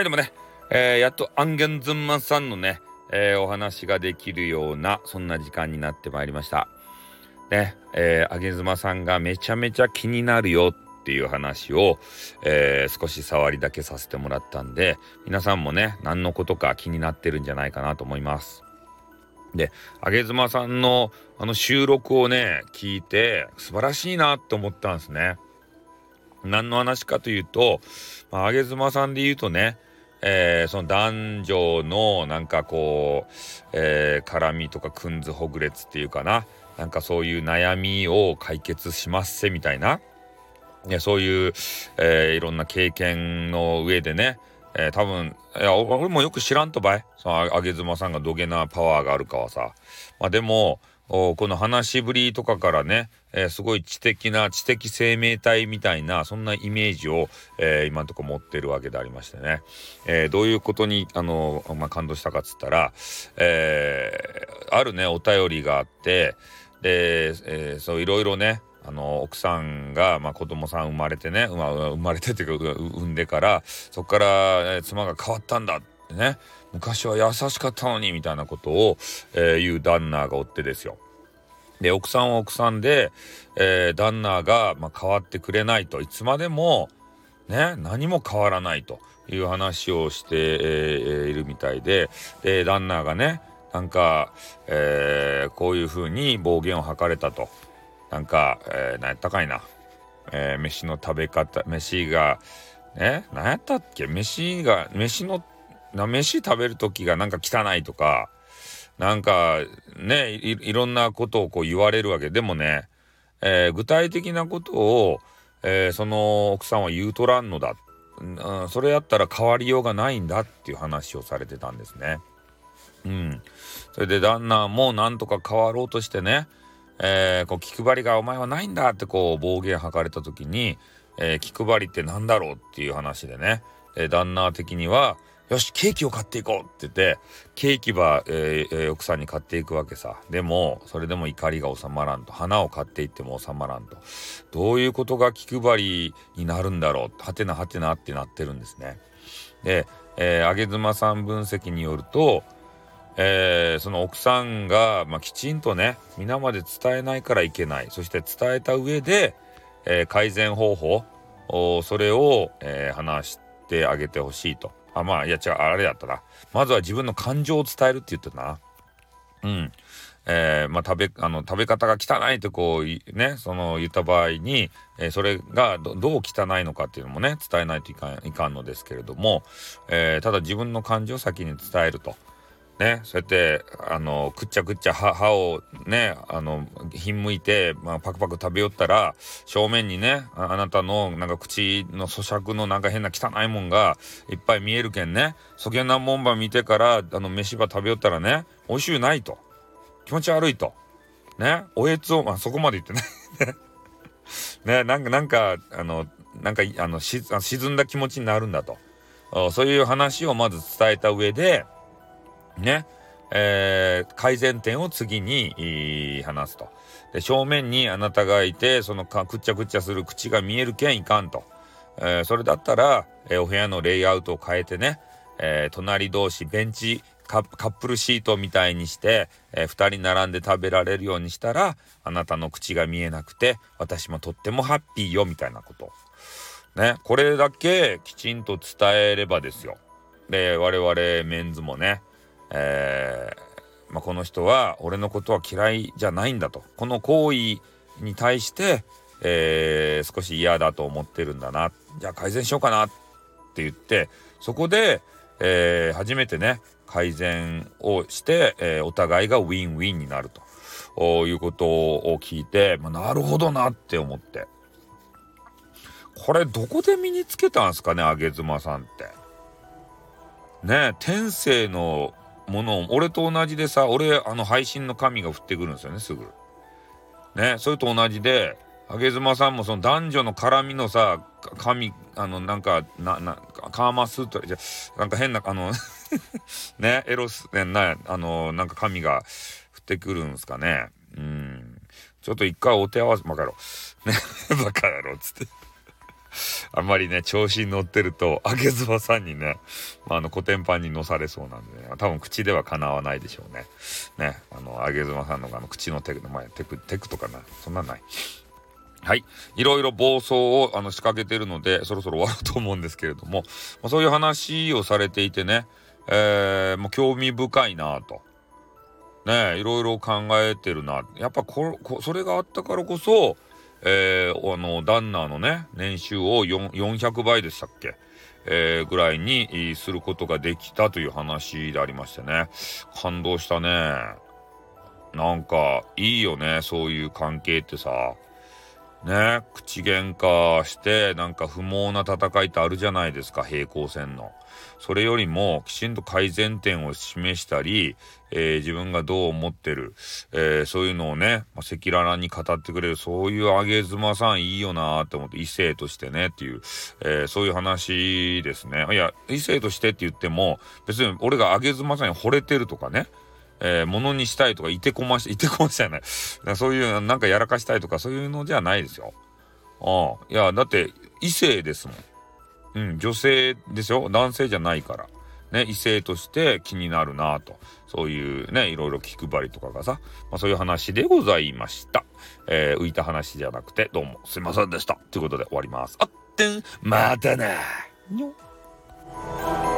はい、でもね、えー、やっとアンゲンズンマンさんのね、えー、お話ができるような、そんな時間になってまいりました。ね、えー、あげずまさんがめちゃめちゃ気になるよっていう話を、えー、少し触りだけさせてもらったんで、皆さんもね、何のことか気になってるんじゃないかなと思います。で、あげずまさんのあの収録をね、聞いて素晴らしいなって思ったんですね。何の話かというと、まあ、あげずまさんで言うとね、えー、その男女のなんかこう、えー、絡みとかくんずほぐれつっていうかな。なんかそういう悩みを解決しますせみたいな、ね、そういう、えー、いろんな経験の上でね、えー、多分いや俺もよく知らんとばい。そのあげ妻さんがどげなパワーがあるかはさ。まあでもこの話しぶりとかからね、えー、すごい知的な知的生命体みたいなそんなイメージを、えー、今のとこ持ってるわけでありましてね、えー、どういうことにあの、まあ、感動したかっつったら、えあるねお便りがあってで、えそういろいろねあの奥さんが、まあ、子供さん生まれてね、まあ、生まれてっていうか産んでからそこから、え、妻が変わったんだってね昔は優しかったのにみたいなことを、えー、言う旦那がおってですよ。で奥さんは奥さんで、えー、旦那が、ま、変わってくれないと。いつまでもね何も変わらないという話をして、えー、いるみたいで。で旦那がねなんか、えー、こういうふうに暴言を吐かれたと。なんか、えー、何やったかいな、えー、飯の食べ方飯がね何やったっけ？飯が飯のな飯食べる時がなんか汚いとか。なんかねいろんなことをこう言われるわけ。でもね、えー、具体的なことを、えー、その奥さんは言うとらんのだ、うん、それやったら変わりようがないんだっていう話をされてたんですね。うん、それで旦那もなんとか変わろうとしてね、えー、こう気配りがお前はないんだってこう暴言吐かれた時に、えー、気配りって何だろうっていう話でね、えー、旦那的にはよしケーキを買っていこうって言ってケーキは、えー、奥さんに買っていくわけさ。でもそれでも怒りが収まらんと。花を買っていっても収まらんと。どういうことが気配りになるんだろう。はてなはてなってなってるんですね。で、えー、上妻さん分析によるとえー、その奥さんが、まあ、きちんとね皆まで伝えないからいけない。そして伝えた上で、えー、改善方法それを、えー、話してあげてほしいと。あまあいや違うあれやったな。まずは自分の感情を伝えるって言ってたな。うん。えー、まあ、食べあの食べ方が汚いとこうねその言った場合に、えー、それがどう汚いのかっていうのもね伝えないといかんいかんのですけれども、えー、ただ自分の感情を先に伝えると。ね、そうやってあのくっちゃくっちゃ歯をねあのひんむいて、まあ、パクパク食べよったら正面にねあなたのなんか口の咀嚼のなんか変な汚いもんがいっぱい見えるけんねそげなもんば見てからあの飯ば食べよったらね美味しゅうないと。気持ち悪いと。ねおえつを、まあ、そこまで言ってね。ねなんかなんかあのなんかあのし沈んだ気持ちになるんだと。そういう話をまず伝えた上でね、えー、改善点を次に話すと。で、正面にあなたがいて、そのかくっちゃくっちゃする口が見えるけんいかんと。えー、それだったら、えー、お部屋のレイアウトを変えてね、えー、隣同士ベンチカップルシートみたいにして、え、2人並んで食べられるようにしたらあなたの口が見えなくて私もとってもハッピーよみたいなこと。ね、これだけきちんと伝えればですよ。で我々メンズもねえー、まあ、この人は俺のことは嫌いじゃないんだと。この行為に対して、えー、少し嫌だと思ってるんだな。じゃあ改善しようかなって言ってそこで、えー、初めてね改善をして、えお互いがウィンウィンになると。いうことを聞いて、まあ、なるほどなって思って。これどこで身につけたんすかねあげ妻さんって。ね天性のものを俺と同じでさ俺あの配信の神が降ってくるんですよねすぐ。ねそれと同じで上妻さんもその男女の絡みのさ神あのなんかななカーマスとじゃなんか変なあの ねエロスねなあのなんか神が降ってくるんですかね。うん。ちょっと一回お手合わせバカ野郎。ね バカ野郎つって。あんまりね、調子に乗ってると、あげずまさんにね、まあ、あの、コテンパンに乗されそうなんでね、多分口ではかなわないでしょうね。ね、あの、あげずまさんのあの口のテク、前、テク、テクとかな、そんなんない。はい。いろいろ暴走をあの仕掛けてるので、そろそろ終わると思うんですけれども、まあ、そういう話をされていてね、えー、もう興味深いなと。ねいろいろ考えてるな。やっぱここそれがあったからこそ、えー、あの、旦那のね、年収を400倍でしたっけ？えー、ぐらいにすることができたという話でありましてね。感動したね。なんか、いいよね、そういう関係ってさ。ね、口喧嘩して、なんか不毛な戦いってあるじゃないですか、平行線の。それよりも、きちんと改善点を示したり、えー、自分がどう思ってる、えー、そういうのをね、赤裸々に語ってくれる、そういうあげ妻さんいいよなーって思って、異性としてねっていう、えー、そういう話ですね。いや、異性としてって言っても、別に俺があげ妻さんに惚れてるとかね、えー、ものにしたいとか、いてこまし、いてこましじゃない。そういう、なんかやらかしたいとか、そういうのじゃないですよ。ああ。いや、だって、異性ですもん。うん、女性ですよ。男性じゃないから。ね、異性として気になるなと。そういうね、いろいろ気配りとかがさ、まあそういう話でございました。えー、浮いた話じゃなくて、どうもすいませんでした。ということで終わります。あってん、またな。にょ